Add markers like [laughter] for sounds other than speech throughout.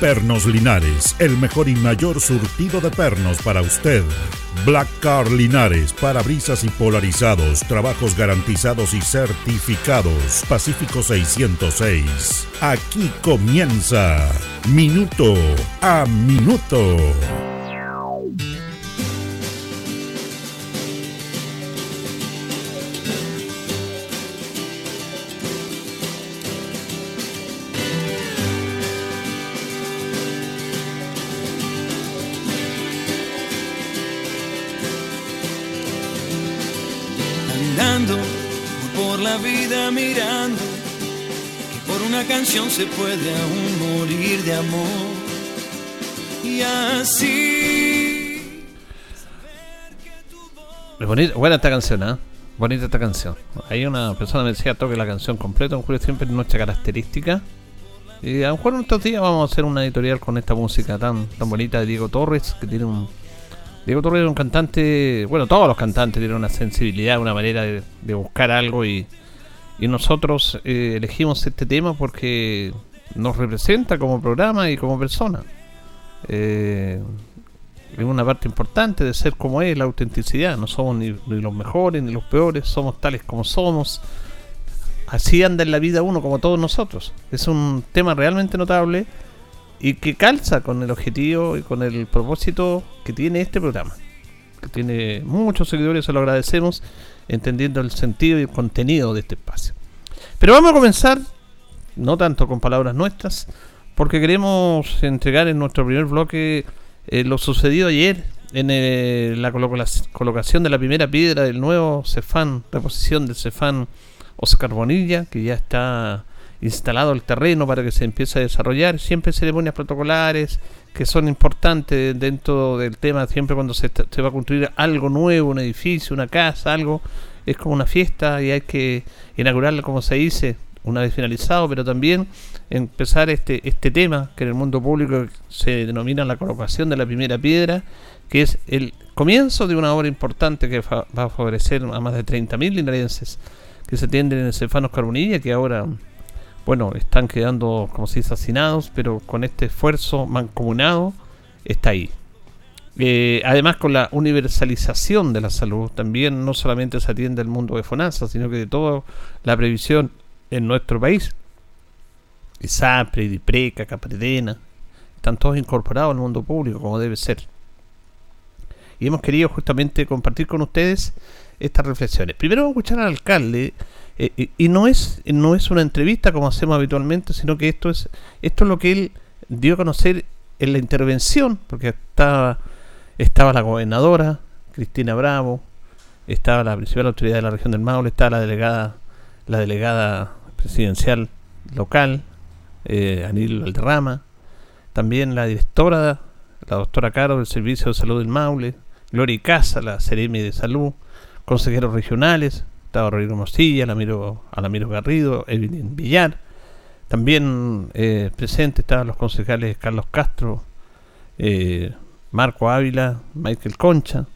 Pernos Linares, el mejor y mayor surtido de pernos para usted. Black Car Linares, parabrisas y polarizados, trabajos garantizados y certificados. Pacífico 606. Aquí comienza Minuto a Minuto. Se puede aún morir de amor. Y así. Bonita, buena esta canción, ¿eh? Bonita esta canción. Hay una persona que me decía toque la canción completa, un siempre nuestra característica. Y a lo mejor en estos días vamos a hacer una editorial con esta música tan, tan bonita de Diego Torres, que tiene un, Diego Torres era un cantante, bueno, todos los cantantes tienen una sensibilidad, una manera de, buscar algo y, nosotros eh, elegimos este tema porque nos representa como programa y como persona. Eh, es una parte importante de ser como es, la autenticidad. No somos ni, ni, los mejores ni los peores, somos tales como somos. Así anda en la vida uno como todos nosotros. Es un tema realmente notable y que calza con el objetivo y con el propósito que tiene este programa. Que tiene muchos seguidores, se lo agradecemos, entendiendo el sentido y el contenido de este espacio. Pero vamos a comenzar, no tanto con palabras nuestras, porque queremos entregar en nuestro primer bloque eh, lo sucedido ayer en eh, la colocación de la primera piedra del nuevo Cefán, reposición del Cefán Oscar Bonilla, que ya está instalado el terreno para que se empiece a desarrollar, siempre ceremonias protocolares que son importantes dentro del tema, siempre cuando se, va a construir algo nuevo, un edificio, una casa, algo, es como una fiesta y hay que inaugurarla como se dice, una vez finalizado, pero también empezar este, este tema que en el mundo público se denomina la colocación de la primera piedra, que es el comienzo de una obra importante que va a favorecer a más de 30.000 linarenses que se tienden en el Cefano Carbonilla, que ahora bueno, están quedando, como se asesinados, pero con este esfuerzo mancomunado está ahí. Eh, además, con la universalización de la salud, también no solamente se atiende el mundo de FONASA, sino que de toda la previsión en nuestro país. ISAPRE, DIPRECA, CAPREDENA, están todos incorporados al mundo público, como debe ser. Y hemos querido justamente compartir con ustedes estas reflexiones. Primero vamos a escuchar al alcalde eh, y no es, no es una entrevista como hacemos habitualmente, sino que esto es, esto es lo que él dio a conocer en la intervención, porque estaba, estaba la gobernadora, Cristina Bravo, estaba la principal autoridad de la región del Maule, estaba la delegada, la delegada presidencial local, eh, Anil Valderrama, también la directora, la doctora Caro del Servicio de Salud del Maule, Gloria Casa, la Ceremi de Salud, consejeros regionales, estaba Rodrigo Mosilla, Alamiro, Garrido, Evelyn Villar. También eh, presente estaban los concejales Carlos Castro, eh, Marco Ávila, Michael Concha,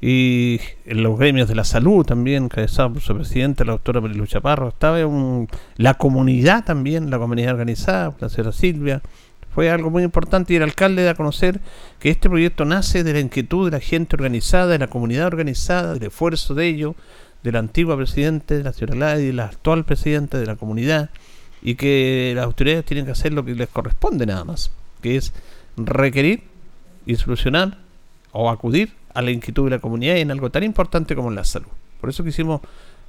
y los gremios de la salud también, encabezado por su presidente, la doctora Marilu Chaparro. Estaba la comunidad también, la comunidad organizada, la señora Silvia. Fue algo muy importante y el alcalde da a conocer que este proyecto nace de la inquietud de la gente organizada, de la comunidad organizada, del esfuerzo de ellos, del antiguo presidente de la ciudad y del actual presidente de la comunidad y que las autoridades tienen que hacer lo que les corresponde nada más, que es requerir y solucionar o acudir a la inquietud de la comunidad en algo tan importante como la salud. Por eso quisimos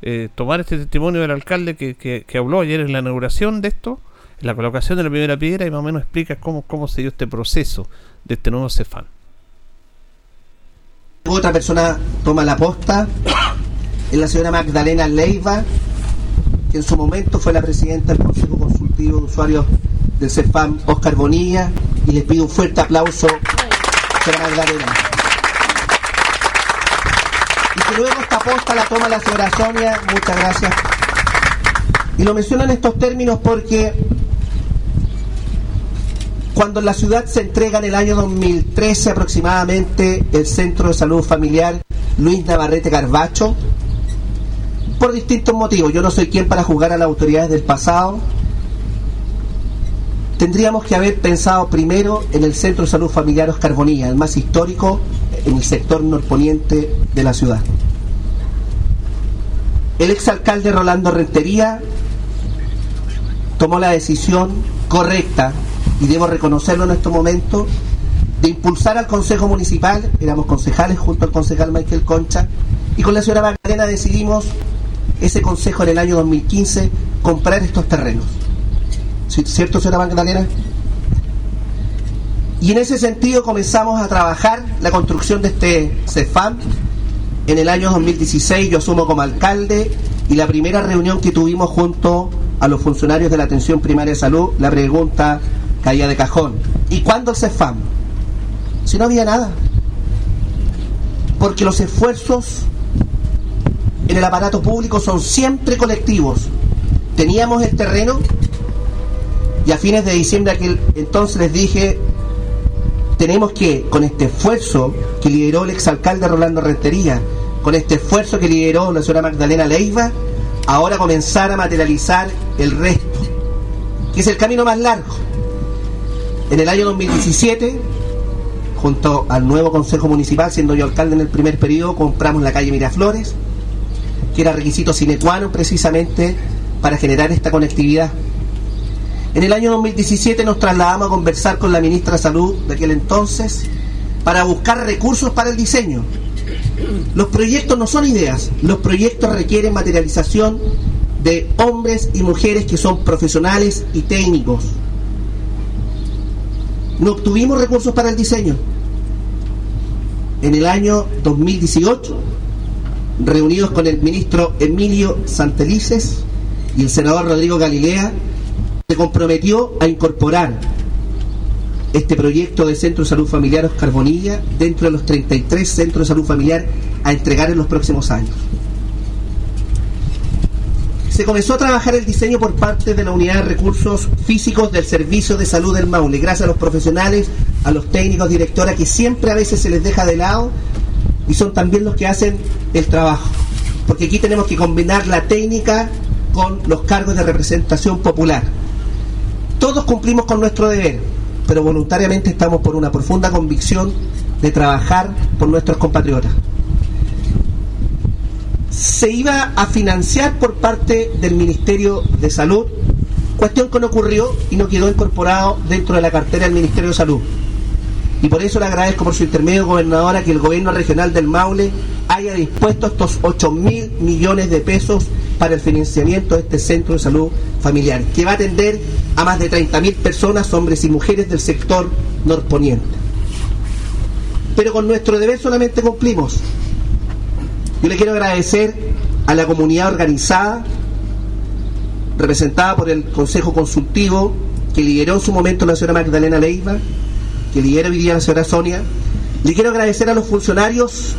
eh, tomar este testimonio del alcalde que, que, habló ayer en la inauguración de esto, en la colocación de la primera piedra y más o menos explica cómo, cómo se dio este proceso de este nuevo CEFAN. Otra persona toma la posta es la señora Magdalena Leiva, que en su momento fue la presidenta del Consejo Consultivo de Usuarios del CEFAM, Oscar Bonilla, y les pido un fuerte aplauso, señora Magdalena. que luego esta posta la toma la señora Sonia, muchas gracias. Y lo menciono en estos términos porque cuando en la ciudad se entrega en el año 2013 aproximadamente el Centro de Salud Familiar Luis Navarrete Carbacho, por distintos motivos, yo no soy quien para juzgar a las autoridades del pasado, tendríamos que haber pensado primero en el Centro de Salud Familiar Oscar Bonilla, el más histórico en el sector norponiente de la ciudad. El exalcalde Rolando Rentería tomó la decisión correcta y debo reconocerlo en este momento, de impulsar al Consejo Municipal, éramos concejales junto al concejal Michael Concha, y con la señora Magdalena decidimos ese consejo en el año 2015 comprar estos terrenos. ¿Cierto, señora Magdalena? Y en ese sentido comenzamos a trabajar la construcción de este CEFAM. En el año 2016 yo asumo como alcalde y la primera reunión que tuvimos junto a los funcionarios de la atención primaria de salud, la pregunta caía de cajón. ¿Y cuándo el CEFAM? Si no había nada. Porque los esfuerzos en el aparato público son siempre colectivos. Teníamos el terreno y a fines de diciembre aquel entonces les dije, tenemos que, con este esfuerzo que lideró el exalcalde Rolando Rentería, con este esfuerzo que lideró la señora Magdalena Leiva, ahora comenzar a materializar el resto, que es el camino más largo. En el año 2017, junto al nuevo Consejo Municipal, siendo yo alcalde en el primer periodo, compramos la calle Miraflores, que era requisito sine qua non precisamente para generar esta conectividad. En el año 2017 nos trasladamos a conversar con la ministra de Salud de aquel entonces para buscar recursos para el diseño. Los proyectos no son ideas, los proyectos requieren materialización de hombres y mujeres que son profesionales y técnicos. No obtuvimos recursos para el diseño. En el año 2018 reunidos con el ministro Emilio Santelices y el senador Rodrigo Galilea, se comprometió a incorporar este proyecto de Centro de Salud Familiar Oscar Bonilla dentro de los 33 centros de salud familiar a entregar en los próximos años. Se comenzó a trabajar el diseño por parte de la Unidad de Recursos Físicos del Servicio de Salud del Maule, gracias a los profesionales, a los técnicos, directora, que siempre a veces se les deja de lado y son también los que hacen el trabajo. Porque aquí tenemos que combinar la técnica con los cargos de representación popular. Todos cumplimos con nuestro deber, pero voluntariamente estamos por una profunda convicción de trabajar por nuestros compatriotas. Se iba a financiar por parte del Ministerio de Salud, cuestión que no ocurrió y no quedó incorporado dentro de la cartera del Ministerio de Salud. Y por eso le agradezco por su intermedio, gobernadora, que el gobierno regional del Maule haya dispuesto estos 8 mil millones de pesos para el financiamiento de este centro de salud familiar, que va a atender a más de 30 mil personas, hombres y mujeres del sector norponiente. Pero con nuestro deber solamente cumplimos. Yo le quiero agradecer a la comunidad organizada, representada por el Consejo Consultivo, que lideró en su momento la señora Magdalena Leiva, que lidera hoy día la señora Sonia. Le quiero agradecer a los funcionarios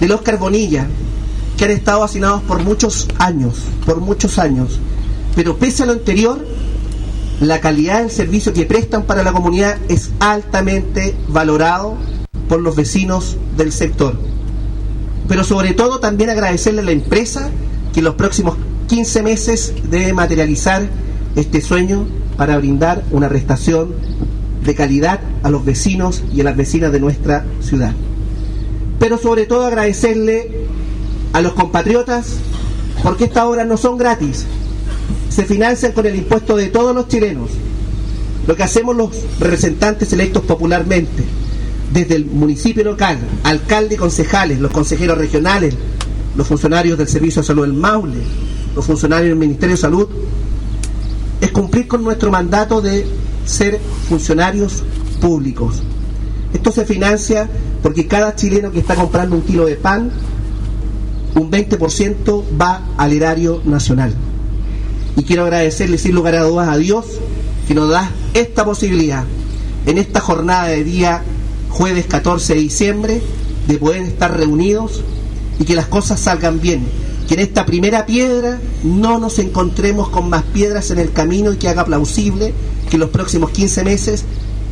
del Oscar Bonilla, que han estado asignados por muchos años, por muchos años. Pero pese a lo anterior, la calidad del servicio que prestan para la comunidad es altamente valorado por los vecinos del sector. Pero sobre todo también agradecerle a la empresa que en los próximos 15 meses debe materializar este sueño para brindar una prestación de calidad a los vecinos y a las vecinas de nuestra ciudad. Pero sobre todo agradecerle a los compatriotas porque estas obras no son gratis, se financian con el impuesto de todos los chilenos. Lo que hacemos los representantes electos popularmente, desde el municipio local, alcalde y concejales, los consejeros regionales, los funcionarios del Servicio de Salud del Maule, los funcionarios del Ministerio de Salud, es cumplir con nuestro mandato de ser funcionarios públicos. Esto se financia porque cada chileno que está comprando un kilo de pan, un 20% va al erario nacional. Y quiero agradecerle sin lugar a dudas a Dios que nos da esta posibilidad en esta jornada de día jueves 14 de diciembre de poder estar reunidos y que las cosas salgan bien. Que en esta primera piedra no nos encontremos con más piedras en el camino y que haga plausible que en los próximos 15 meses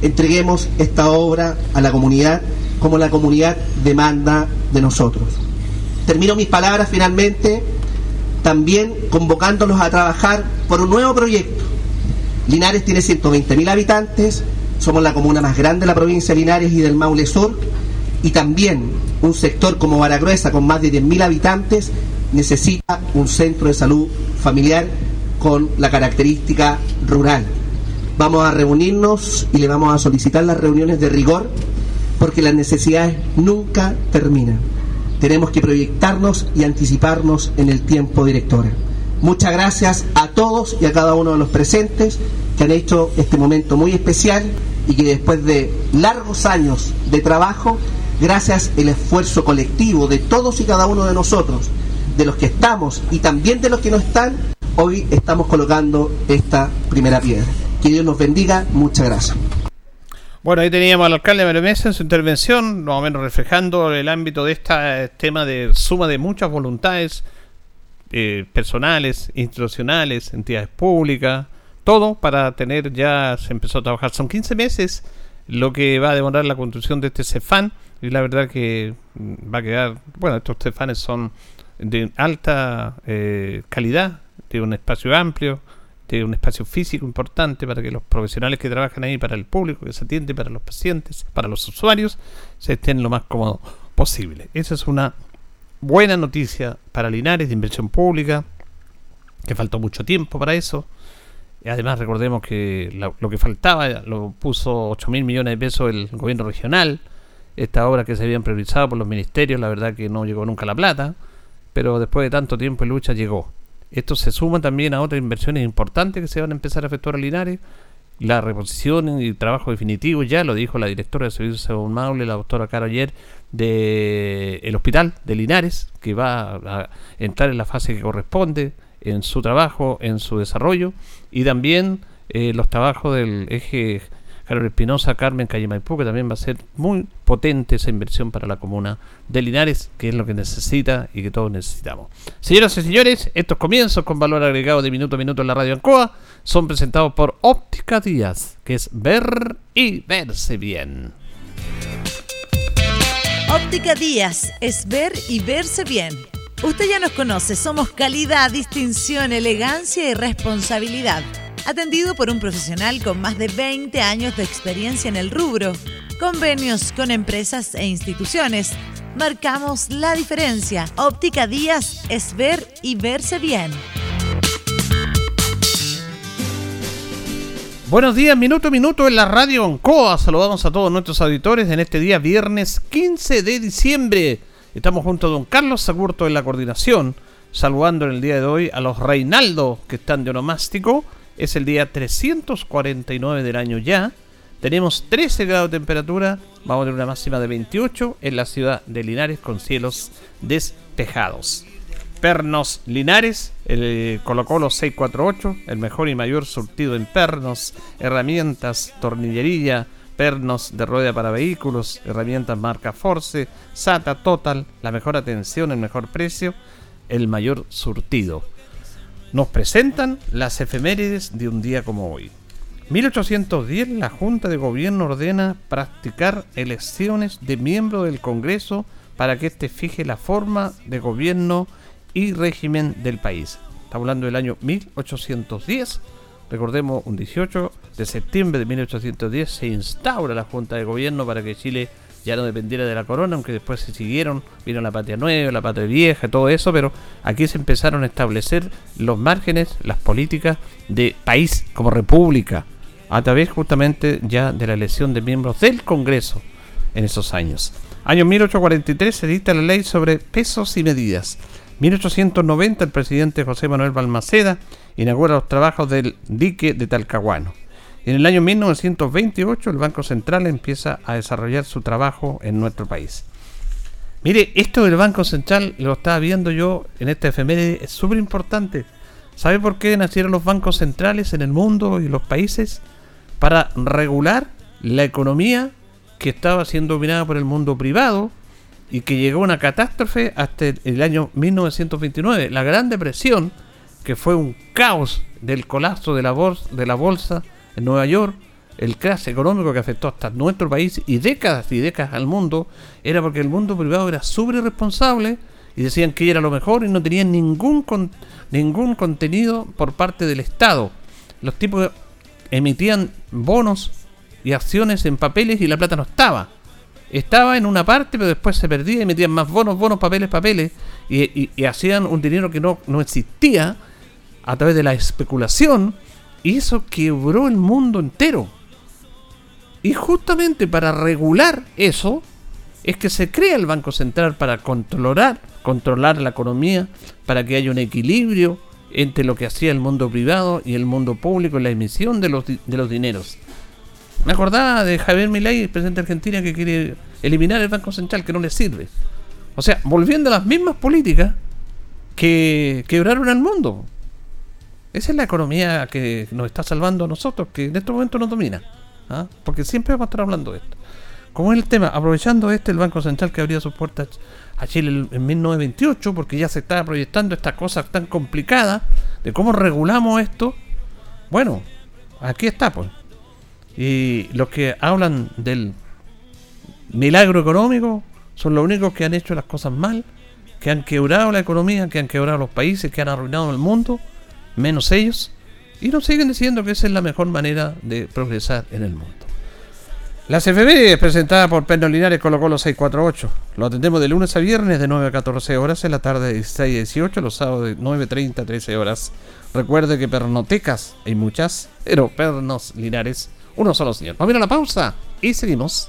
entreguemos esta obra a la comunidad como la comunidad demanda de nosotros. Termino mis palabras finalmente también convocándolos a trabajar por un nuevo proyecto. Linares tiene 120.000 habitantes, somos la comuna más grande de la provincia de Linares y del Maule Sur, y también un sector como Baragruesa con más de 10.000 habitantes necesita un centro de salud familiar con la característica rural. Vamos a reunirnos y le vamos a solicitar las reuniones de rigor porque las necesidades nunca terminan. Tenemos que proyectarnos y anticiparnos en el tiempo, directora. Muchas gracias a todos y a cada uno de los presentes que han hecho este momento muy especial y que después de largos años de trabajo, gracias al esfuerzo colectivo de todos y cada uno de nosotros, de los que estamos y también de los que no están, hoy estamos colocando esta primera piedra. Que Dios nos bendiga. Muchas gracias. Bueno, ahí teníamos al alcalde Mario Mesa en su intervención, más o menos reflejando el ámbito de este tema de suma de muchas voluntades eh, personales, institucionales, entidades públicas, todo para tener ya, se empezó a trabajar. Son 15 meses lo que va a demorar la construcción de este CEFAN y la verdad que mm, va a quedar, bueno, estos CEFANes son de alta eh, calidad, de un espacio amplio, de un espacio físico importante para que los profesionales que trabajan ahí, para el público que se atiende, para los pacientes, para los usuarios, se estén lo más cómodo posible. Esa es una buena noticia para Linares de inversión pública, que faltó mucho tiempo para eso. Y además recordemos que lo que faltaba lo puso 8 mil millones de pesos el gobierno regional. Esta obra que se habían priorizado por los ministerios, la verdad que no llegó nunca la plata, pero después de tanto tiempo de lucha llegó. Esto se suma también a otras inversiones importantes que se van a empezar a efectuar a Linares. La reposición y trabajo definitivo, ya lo dijo la directora de Servicios Maule, la doctora Caro ayer, del hospital de Linares, que va a entrar en la fase que corresponde en su trabajo, en su desarrollo, y también eh, los trabajos del eje Carlos Espinosa, Carmen, Calle Maipú, que también va a ser muy potente esa inversión para la comuna de Linares, que es lo que necesita y que todos necesitamos. Señoras y señores, estos comienzos con valor agregado de minuto a minuto en la radio Ancoa son presentados por Óptica Díaz, que es ver y verse bien. Óptica Díaz es ver y verse bien. Usted ya nos conoce, somos calidad, distinción, elegancia y responsabilidad atendido por un profesional con más de 20 años de experiencia en el rubro. Convenios con empresas e instituciones. Marcamos la diferencia. Óptica Díaz es ver y verse bien. Buenos días, minuto a minuto en la radio Oncoa. Saludamos a todos nuestros auditores en este día viernes 15 de diciembre. Estamos junto a don Carlos Sagurto en la coordinación, saludando en el día de hoy a los Reinaldo que están de onomástico es el día 349 del año ya. Tenemos 13 grados de temperatura. Vamos a tener una máxima de 28 en la ciudad de Linares con cielos despejados. Pernos Linares, el Colo Colo 648, el mejor y mayor surtido en pernos, herramientas, tornillería, pernos de rueda para vehículos, herramientas marca Force, SATA Total, la mejor atención, el mejor precio, el mayor surtido nos presentan las efemérides de un día como hoy. 1810 la Junta de Gobierno ordena practicar elecciones de miembros del Congreso para que éste fije la forma de gobierno y régimen del país. Estamos hablando del año 1810. Recordemos, un 18 de septiembre de 1810 se instaura la Junta de Gobierno para que Chile ya no dependiera de la corona, aunque después se siguieron, vino la patria nueva, la patria vieja, todo eso, pero aquí se empezaron a establecer los márgenes, las políticas de país como república, a través justamente ya de la elección de miembros del Congreso en esos años. Año 1843 se dicta la ley sobre pesos y medidas. 1890 el presidente José Manuel Balmaceda inaugura los trabajos del dique de Talcahuano. En el año 1928 el Banco Central empieza a desarrollar su trabajo en nuestro país. Mire, esto del Banco Central lo estaba viendo yo en esta efeméride, es súper importante. ¿Sabe por qué nacieron los bancos centrales en el mundo y los países? Para regular la economía que estaba siendo dominada por el mundo privado y que llegó a una catástrofe hasta el año 1929. La Gran Depresión, que fue un caos del colapso de la bolsa, de la bolsa en Nueva York, el crash económico que afectó hasta nuestro país y décadas y décadas al mundo, era porque el mundo privado era súper irresponsable y decían que era lo mejor y no tenían ningún, ningún contenido por parte del Estado. Los tipos emitían bonos y acciones en papeles y la plata no estaba. Estaba en una parte, pero después se perdía y metían más bonos, bonos, papeles, papeles. Y, hacían un dinero que no, no existía a través de la especulación. Y eso quebró el mundo entero. Y justamente para regular eso, es que se crea el Banco Central para controlar, controlar la economía, para que haya un equilibrio entre lo que hacía el mundo privado y el mundo público en la emisión de los, de los dineros. Me acordaba de Javier Milei, presidente de Argentina, que quiere eliminar el Banco Central, que no le sirve. O sea, volviendo a las mismas políticas que quebraron al mundo. Esa es la economía que nos está salvando a nosotros, que en este momento nos domina. ¿ah? Porque siempre vamos a estar hablando de esto. Como es el tema, aprovechando este, el Banco Central que abría sus puertas a Chile en 1928, porque ya se estaba proyectando esta cosa tan complicada de cómo regulamos esto. Bueno, aquí está, pues. Y los que hablan del milagro económico son los únicos que han hecho las cosas mal, que han quebrado la economía, que han quebrado los países, que han arruinado el mundo, menos ellos, y nos siguen diciendo que esa es la mejor manera de progresar en el mundo. La CFB es presentada por Perno Linares Colo los 648. Lo atendemos de lunes a viernes de 9 a 14 horas, en la tarde de 16 a 18, los sábados de 9.30 a 13 horas. Recuerde que pernotecas hay muchas, pero pernos Linares uno solo, señor. Vamos a ir a la pausa y seguimos.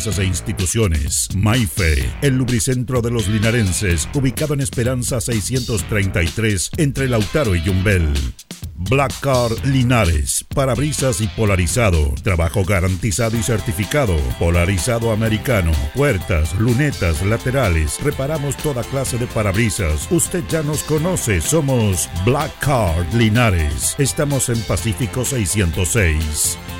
empresas e instituciones. Maife, el lubricentro de los linarenses, ubicado en Esperanza 633 entre Lautaro y Yumbel. Black Car Linares, parabrisas y polarizado, trabajo garantizado y certificado, polarizado americano, puertas, lunetas, laterales, reparamos toda clase de parabrisas. Usted ya nos conoce, somos Black Car Linares. Estamos en Pacífico 606.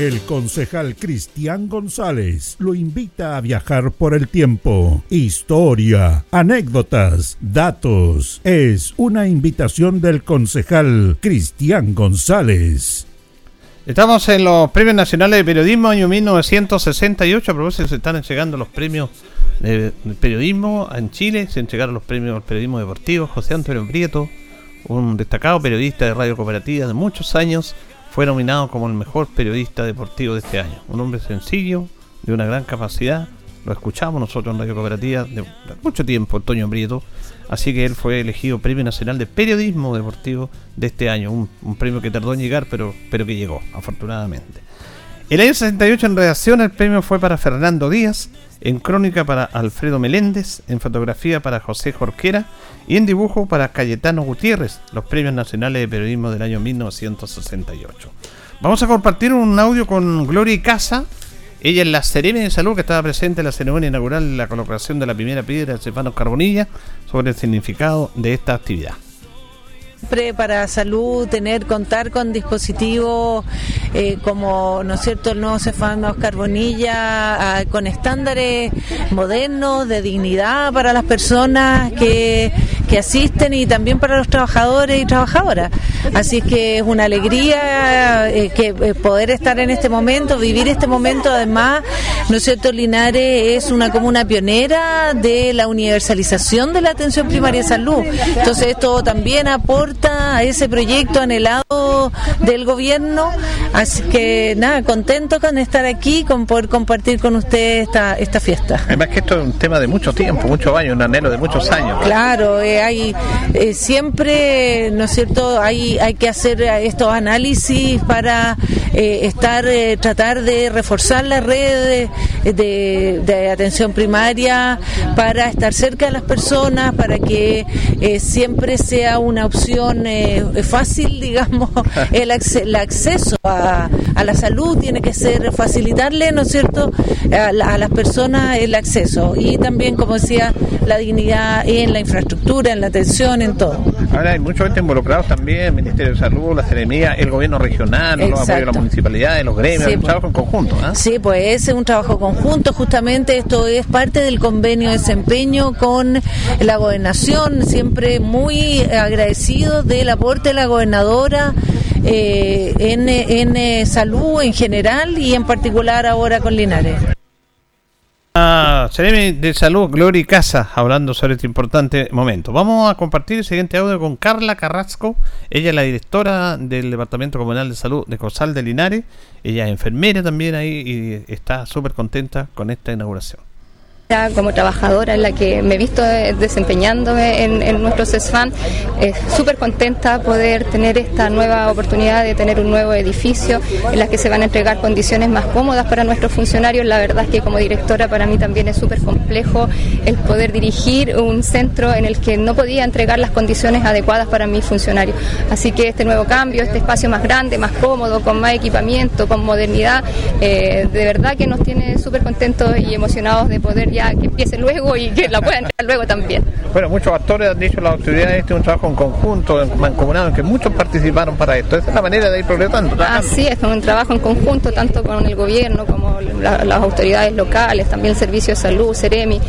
El concejal Cristian González lo invita a viajar por el tiempo. Historia, anécdotas, datos. Es una invitación del concejal Cristian González. Estamos en los Premios Nacionales de Periodismo año 1968. A propósito, se están llegando los premios de periodismo en Chile. Se entregaron los premios al periodismo deportivo. José Antonio Prieto, un destacado periodista de radio cooperativa de muchos años fue nominado como el mejor periodista deportivo de este año. Un hombre sencillo, de una gran capacidad. Lo escuchamos nosotros en Radio Cooperativa de mucho tiempo, Antonio Brieto. Así que él fue elegido Premio Nacional de Periodismo Deportivo de este año. Un, premio que tardó en llegar, pero, pero que llegó, afortunadamente. El año 68 en redacción el premio fue para Fernando Díaz, en crónica para Alfredo Meléndez, en fotografía para José Jorquera y en dibujo para Cayetano Gutiérrez, los premios nacionales de periodismo del año 1968. Vamos a compartir un audio con Gloria Casa. Ella es la Serena de Salud que estaba presente en la ceremonia inaugural de la colocación de la primera piedra de Stefano Carbonilla sobre el significado de esta actividad para salud tener contar con dispositivos eh, como, ¿no es cierto?, el nuevo Cefam Oscar Bonilla, ah, con estándares modernos de dignidad para las personas que, que asisten y también para los trabajadores y trabajadoras. Así es que es una alegría eh, que eh, poder estar en este momento, vivir este momento, además, ¿no es cierto?, Linares es una comuna pionera de la universalización de la atención primaria de salud. Entonces esto también aporta a ese proyecto anhelado del gobierno. Así que nada, contento con estar aquí, con poder compartir con ustedes esta, esta fiesta. Además que esto es un tema de mucho tiempo, muchos años, un anhelo de muchos años. Claro, eh, eh, siempre, ¿no es cierto? Hay, hay que hacer estos análisis para eh, estar, tratar de reforzar la red de, atención primaria, para estar cerca de las personas, para que siempre sea una opción fácil, [laughs] digamos, el, el acceso a, a, la salud tiene que ser facilitarle, ¿no es cierto?, a, a las personas el acceso y también, como decía, la dignidad en la infraestructura, en la atención, en todo. Ahora hay mucha gente involucrados también, el Ministerio de Salud, la Ceremía, el gobierno regional, los apoyos de las municipalidades, los gremios, un trabajo en conjunto. ¿eh? Sí, pues es un trabajo conjunto, justamente esto es parte del convenio de desempeño con la gobernación, siempre muy agradecido del aporte de la gobernadora. Eh, en, en eh, salud en general y en particular ahora con Linares. Ah, de Salud, Gloria y Casa, hablando sobre este importante momento. Vamos a compartir el siguiente audio con Carla Carrasco. Ella es la directora del Departamento Comunal de Salud de Cosal de Linares. Ella es enfermera también ahí y está súper contenta con esta inauguración como trabajadora en la que me he visto desempeñándome en, nuestro CESFAN, es súper contenta poder tener esta nueva oportunidad de tener un nuevo edificio en la que se van a entregar condiciones más cómodas para nuestros funcionarios. La verdad es que como directora para mí también es súper complejo el poder dirigir un centro en el que no podía entregar las condiciones adecuadas para mis funcionarios. Así que este nuevo cambio, este espacio más grande, más cómodo, con más equipamiento, con modernidad, eh, de verdad que nos tiene súper contentos y emocionados de poder ya que empiece luego y que la puedan entrar luego también. Bueno, muchos actores han dicho las autoridades este es un trabajo en conjunto, en mancomunado, en que muchos participaron para esto. Esa es la manera de ir progresando. Así es, un trabajo en conjunto, tanto con el gobierno como las autoridades locales, también el Servicio de Salud, Ceremi,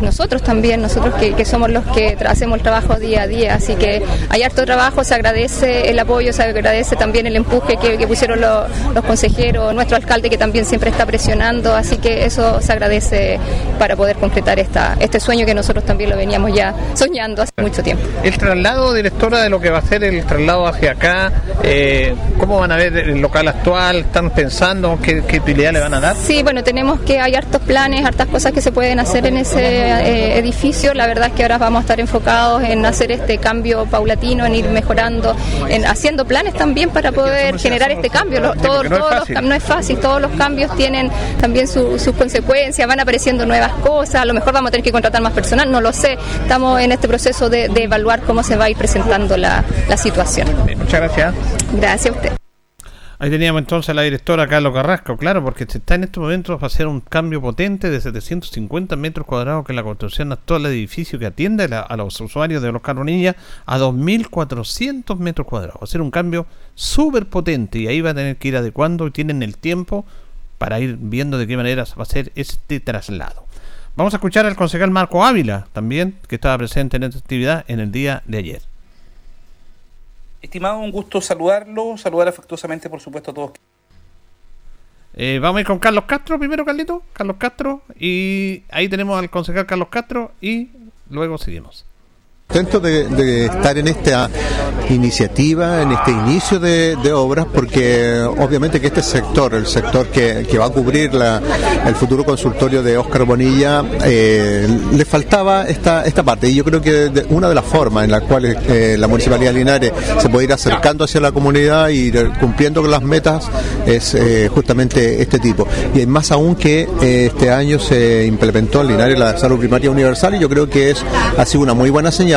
nosotros también, nosotros que, somos los que hacemos el trabajo día a día. Así que hay harto trabajo, se agradece el apoyo, se agradece también el empuje que, pusieron los, los consejeros, nuestro alcalde que también siempre está presionando, así que eso se agradece para poder concretar esta, este sueño que nosotros también lo veníamos ya soñando hace mucho tiempo. El traslado, directora, de lo que va a ser el traslado hacia acá, eh, ¿cómo van a ver el local actual? ¿Están pensando qué, qué utilidad le van a dar? Sí, bueno, tenemos que, hay hartos planes, hartas cosas que se pueden hacer en ese eh, edificio. La verdad es que ahora vamos a estar enfocados en hacer este cambio paulatino, en ir mejorando, en haciendo planes también para poder generar este cambio. no, es fácil, todos los cambios tienen también sus consecuencias, van apareciendo nuevas cosas, a lo mejor vamos a tener que contratar más personal, no lo sé. Estamos en este proceso de, evaluar cómo se va a ir presentando la, la situación. Muchas gracias. Gracias a usted. Ahí teníamos entonces a la directora Carlos Carrasco, claro, porque se está en estos momentos va a hacer un cambio potente de 750 metros cuadrados que la construcción actual del edificio que atiende a, los usuarios de los Caronillas a 2.400 metros cuadrados. Va a ser un cambio súper potente y ahí va a tener que ir adecuando y tienen el tiempo para ir viendo de qué manera va a ser este traslado. Vamos a escuchar al concejal Marco Ávila también, que estaba presente en esta actividad en el día de ayer. Estimado, un gusto saludarlo, saludar afectuosamente, por supuesto, a todos. Eh, vamos a ir con Carlos Castro primero, Carlito. Carlos Castro. Y ahí tenemos al concejal Carlos Castro y luego seguimos. Contento de, estar en esta iniciativa, en este inicio de, obras, porque obviamente que este sector, el sector que, va a cubrir el futuro consultorio de Óscar Bonilla, eh, le faltaba esta, esta parte. Y yo creo que una de las formas en las cuales eh, la Municipalidad de Linares se puede ir acercando hacia la comunidad y cumpliendo con las metas es eh, justamente este tipo. Y más aún que este año se implementó en Linares la salud primaria universal y yo creo que es ha sido una muy buena señal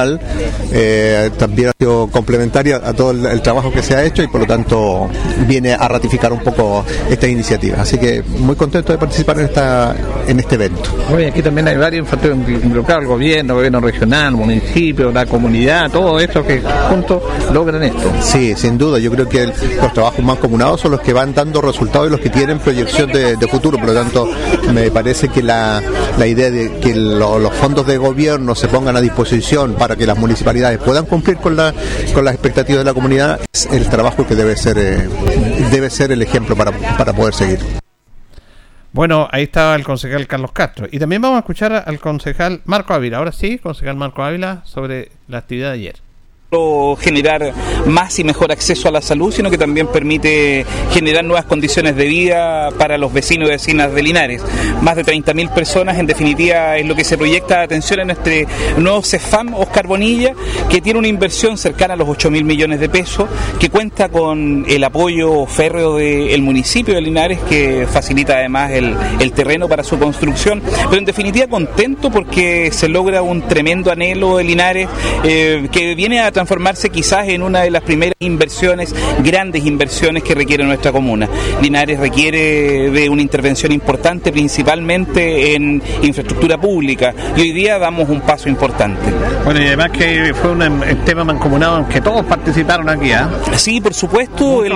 eh, también ha sido complementaria a todo el, trabajo que se ha hecho y por lo tanto viene a ratificar un poco esta iniciativa. Así que muy contento de participar en esta en este evento. Hoy aquí también hay varios factores involucrados, el gobierno, el gobierno regional, municipio, la comunidad, todo esto que juntos logran esto. Sí, sin duda, yo creo que los trabajos más comunados son los que van dando resultados y los que tienen proyección de, futuro, por lo tanto me parece que la, la idea de que los fondos de gobierno se pongan a disposición para que las municipalidades puedan cumplir con, la, con las expectativas de la comunidad es el trabajo que debe ser, eh, debe ser el ejemplo para, para poder seguir. Bueno, ahí estaba el concejal Carlos Castro. Y también vamos a escuchar al concejal Marco Ávila. Ahora sí, concejal Marco Ávila, sobre la actividad de ayer generar más y mejor acceso a la salud, sino que también permite generar nuevas condiciones de vida para los vecinos y vecinas de Linares. Más de 30.000 personas, en definitiva, es lo que se proyecta atención en este nuevo CEFAM Oscar Bonilla, que tiene una inversión cercana a los 8.000 millones de pesos, que cuenta con el apoyo férreo del municipio de Linares, que facilita además el, terreno para su construcción, pero en definitiva contento porque se logra un tremendo anhelo de Linares eh, que viene a transformarse quizás en una de las primeras inversiones, grandes inversiones que requiere nuestra comuna. Linares requiere de una intervención importante, principalmente en infraestructura pública, y hoy día damos un paso importante. Bueno, y además que fue un tema mancomunado en que todos participaron aquí, ¿ah? Sí, por supuesto. El,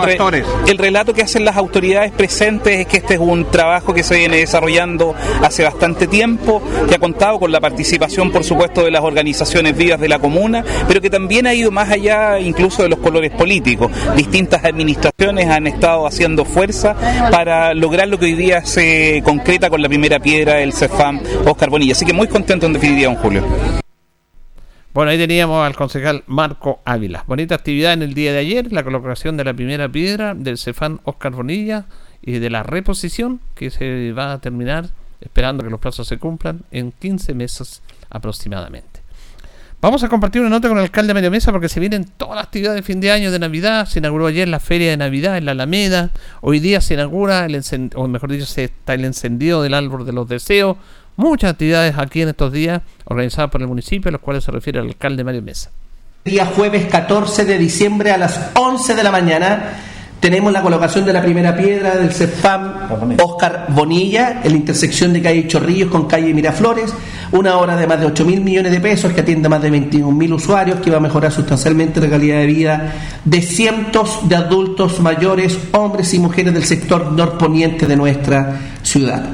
el relato que hacen las autoridades presentes es que este es un trabajo que se viene desarrollando hace bastante tiempo, que ha contado con la participación, por supuesto, de las organizaciones vivas de la comuna, pero que también ha ido más allá incluso de los colores políticos. Distintas administraciones han estado haciendo fuerza para lograr lo que hoy día se concreta con la primera piedra del CEFAM Oscar Bonilla. Así que muy contento en definitiva, don Julio. Bueno, ahí teníamos al concejal Marco Ávila. Bonita actividad en el día de ayer, la colocación de la primera piedra del CEFAM Oscar Bonilla y de la reposición que se va a terminar, esperando que los plazos se cumplan, en 15 meses aproximadamente. Vamos a compartir una nota con el alcalde de Mesa porque se vienen todas las actividades de fin de año de Navidad. Se inauguró ayer la feria de Navidad en la Alameda. Hoy día se inaugura, el o mejor dicho, se está el encendido del árbol de los deseos. Muchas actividades aquí en estos días organizadas por el municipio, a los cuales se refiere el alcalde Mario Mesa. Día jueves 14 de diciembre a las 11 de la mañana tenemos la colocación de la primera piedra del CEFAM Oscar Bonilla en la intersección de calle Chorrillos con calle Miraflores, una obra de más de 8 mil millones de pesos que atiende a más de 21 mil usuarios, que va a mejorar sustancialmente la calidad de vida de cientos de adultos mayores, hombres y mujeres del sector norponiente de nuestra ciudad.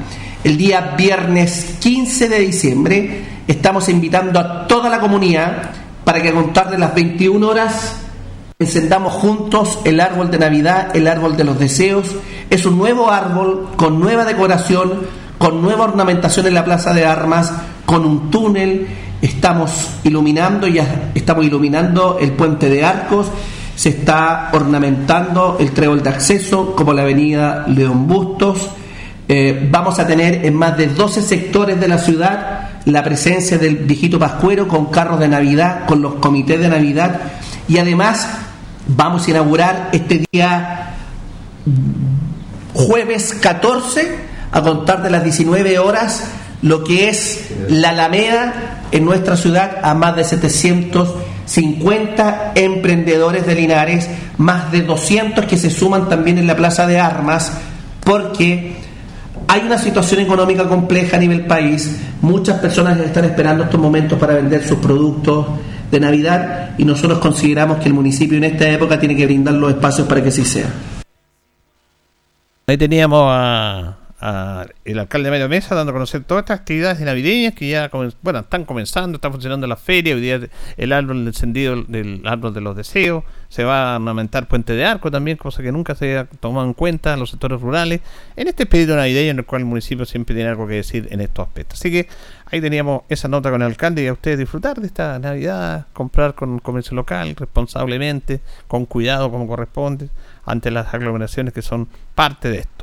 El día viernes 15 de diciembre estamos invitando a toda la comunidad para que a contar de las 21 horas encendamos juntos el árbol de Navidad, el árbol de los deseos. Es un nuevo árbol con nueva decoración, con nueva ornamentación en la Plaza de Armas, con un túnel. Estamos iluminando, ya estamos iluminando el puente de arcos. Se está ornamentando el trébol de acceso, como la avenida León Bustos. Eh, vamos a tener en más de 12 sectores de la ciudad la presencia del viejito Pascuero con carros de Navidad, con los comités de Navidad y además Vamos a inaugurar este día jueves 14 a contar de las 19 horas lo que es la Alameda en nuestra ciudad a más de 750 emprendedores de Linares, más de 200 que se suman también en la Plaza de Armas, porque hay una situación económica compleja a nivel país, muchas personas están esperando estos momentos para vender sus productos de Navidad y nosotros consideramos que el municipio en esta época tiene que brindar los espacios para que así sea. Ahí teníamos a, el alcalde de Medio Mesa dando a conocer todas estas actividades navideñas que ya bueno, están comenzando, está funcionando la feria, hoy día el árbol encendido del árbol de los deseos, se va a ornamentar Puente de Arco también, cosa que nunca se ha tomado en cuenta en los sectores rurales, en este espíritu navideño en el cual el municipio siempre tiene algo que decir en estos aspectos. Así que ahí teníamos esa nota con el alcalde y a ustedes disfrutar de esta Navidad, comprar con comercio local responsablemente, con cuidado como corresponde, ante las aglomeraciones que son parte de esto.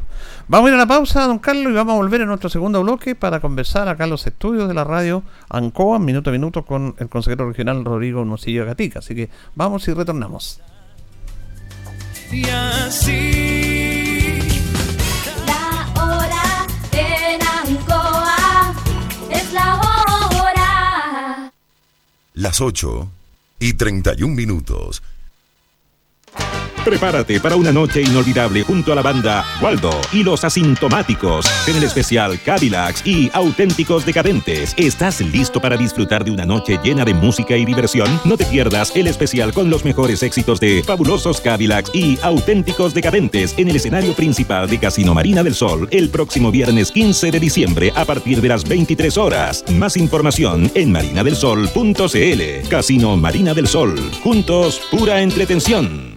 Vamos a ir a la pausa, don Carlos, y vamos a volver en nuestro segundo bloque para conversar acá en los estudios de la radio Ancoa, minuto a minuto, con el consejero regional Rodrigo Moncillo Gatica. Así que vamos y retornamos. Y así. La hora en Ancoa es la hora. las 8 y 31 minutos. Prepárate para una noche inolvidable junto a la banda Waldo y los asintomáticos en el especial Cadillacs y auténticos decadentes. ¿Estás listo para disfrutar de una noche llena de música y diversión? No te pierdas el especial con los mejores éxitos de fabulosos Cadillacs y auténticos decadentes en el escenario principal de Casino Marina del Sol el próximo viernes 15 de diciembre a partir de las 23 horas. Más información en marinadelsol.cl. Casino Marina del Sol. Juntos, pura entretención.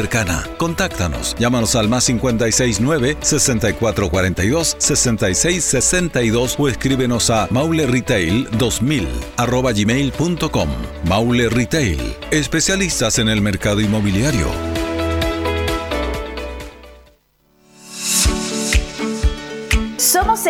Contáctanos. Llámanos al más 569 6442 6662 o escríbenos a mauleretail2000 arroba gmail.com. Maule Retail, especialistas en el mercado inmobiliario.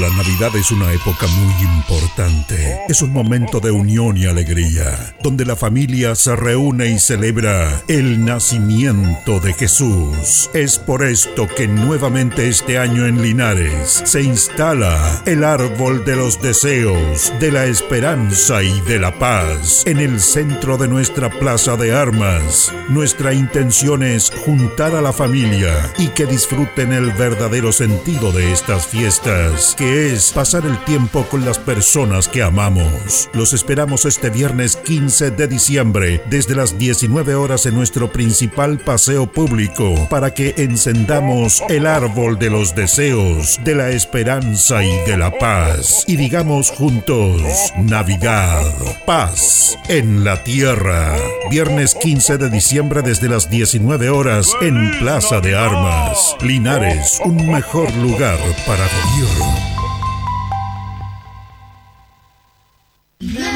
La Navidad es una época muy importante. Es un momento de unión y alegría, donde la familia se reúne y celebra el nacimiento de Jesús. Es por esto que nuevamente este año en Linares se instala el árbol de los deseos, de la esperanza y de la paz en el centro de nuestra plaza de armas. Nuestra intención es juntar a la familia y que disfruten el verdadero sentido de estas fiestas, es pasar el tiempo con las personas que amamos. Los esperamos este viernes 15 de diciembre desde las 19 horas en nuestro principal paseo público para que encendamos el árbol de los deseos, de la esperanza y de la paz y digamos juntos Navidad, paz en la tierra. Viernes 15 de diciembre desde las 19 horas en Plaza de Armas. Linares, un mejor lugar para vivir. Radio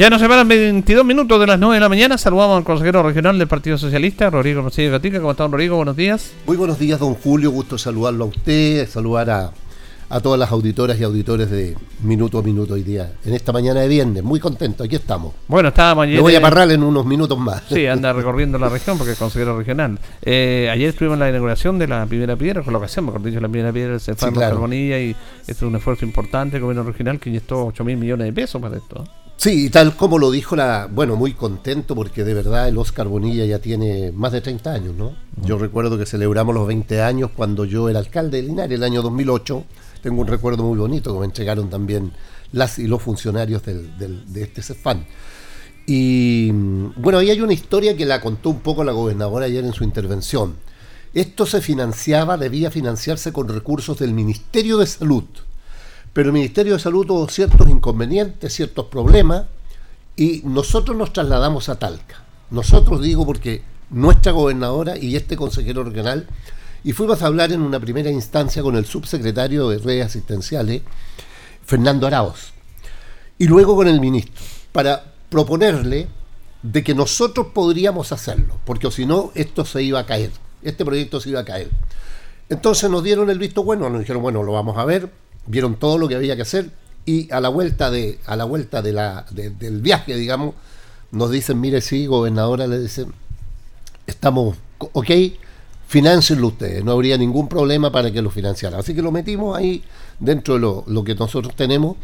Ya nos separan 22 minutos de las 9 de la mañana. Saludamos al consejero regional del Partido Socialista, Rodrigo Rosillo Gatica. ¿Cómo está, don Rodrigo? Buenos días. Muy buenos días, don Julio. Gusto saludarlo a usted, saludar a, a todas las auditoras y auditores de Minuto a Minuto hoy día. En esta mañana de viernes, muy contento, aquí estamos. Bueno, estábamos ayer. Me voy a parrar en unos minutos más. Sí, anda [laughs] recorriendo la región porque es consejero regional. Eh, ayer estuvimos en la inauguración de la primera piedra, colocación, mejor dicho, la primera piedra del Cefam Sí, claro. Carbonilla y este es un esfuerzo importante del gobierno regional que inyectó 8 mil millones de pesos para esto. Sí, y tal como lo dijo la, bueno, muy contento porque de verdad el Oscar Bonilla ya tiene más de 30 años, ¿no? Yo recuerdo que celebramos los 20 años cuando yo era alcalde de Linares, el año 2008. Tengo un recuerdo muy bonito que me entregaron también las y los funcionarios del, del- de este CEFAN. Y mm, bueno, ahí hay una historia que la contó un poco la gobernadora ayer en su intervención. Esto se financiaba, debía financiarse con recursos del Ministerio de Salud. Pero el Ministerio de Salud tuvo ciertos inconvenientes, ciertos problemas, y nosotros nos trasladamos a Talca. Nosotros digo porque nuestra gobernadora y este consejero regional, y fuimos a hablar en una primera instancia con el subsecretario de redes asistenciales, Fernando Arauz, y luego con el ministro, para proponerle de que nosotros podríamos hacerlo, porque si no, esto se iba a caer, este proyecto se iba a caer. Entonces nos dieron el visto bueno, nos dijeron, bueno, lo vamos a ver, vieron todo lo que había que hacer y a la vuelta de a la vuelta del viaje, digamos, nos dicen, mire, sí, gobernadora, le dicen, estamos, ok, financienlo ustedes, no habría ningún problema para que lo financiaran. Así que lo metimos ahí dentro de lo, lo que nosotros tenemos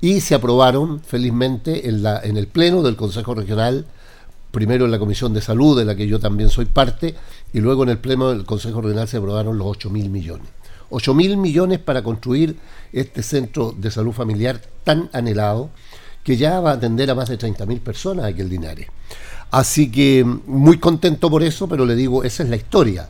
y se aprobaron felizmente en, la, en el Pleno del Consejo Regional, primero en la Comisión de Salud, de la que yo también soy parte, y luego en el Pleno del Consejo Regional se aprobaron los 8 mil millones. 8 mil millones para construir este centro de salud familiar tan anhelado, que ya va a atender a más de 30 mil personas aquí en. Así que muy contento por eso, pero le digo, esa es la historia.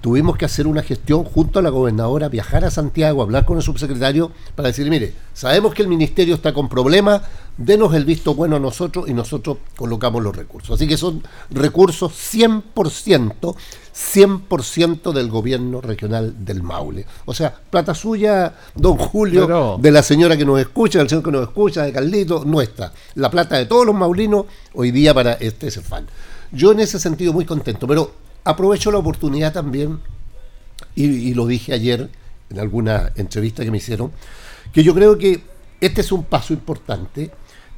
Tuvimos que hacer una gestión junto a la gobernadora, viajar a Santiago, hablar con el subsecretario para decirle, mire, sabemos que el ministerio está con problemas, denos el visto bueno a nosotros y nosotros colocamos los recursos. Así que son recursos 100%, 100% del gobierno regional del Maule. O sea, plata suya, don Julio, Pero- de la señora que nos escucha, del señor que nos escucha, de Carlito, nuestra. La plata de todos los maulinos hoy día para este CEFAN. Yo en ese sentido muy contento, pero aprovecho la oportunidad también, y, y lo dije ayer en alguna entrevista que me hicieron, que yo creo que este es un paso importante,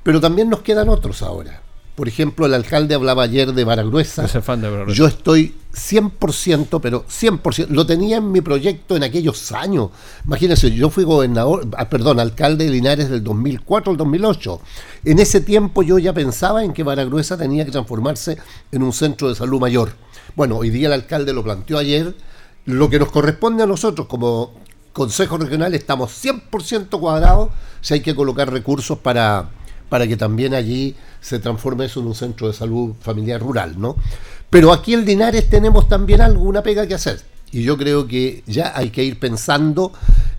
pero también nos quedan otros ahora. Por ejemplo, el alcalde hablaba ayer Baragruesa. De Baragruesa. Yo estoy 100%, pero 100%, lo tenía en mi proyecto en aquellos años. Imagínense, yo fui gobernador, ah, perdón, alcalde de Linares del 2004 al 2008. En ese tiempo yo ya pensaba en que Baragruesa tenía que transformarse en un centro de salud mayor. Bueno, hoy día el alcalde lo planteó ayer. Lo que nos corresponde a nosotros como Consejo Regional estamos 100% cuadrados si hay que colocar recursos para, para que también allí se transforme eso en un centro de salud familiar rural, ¿no? Pero aquí en Linares tenemos también alguna pega que hacer. Y yo creo que ya hay que ir pensando,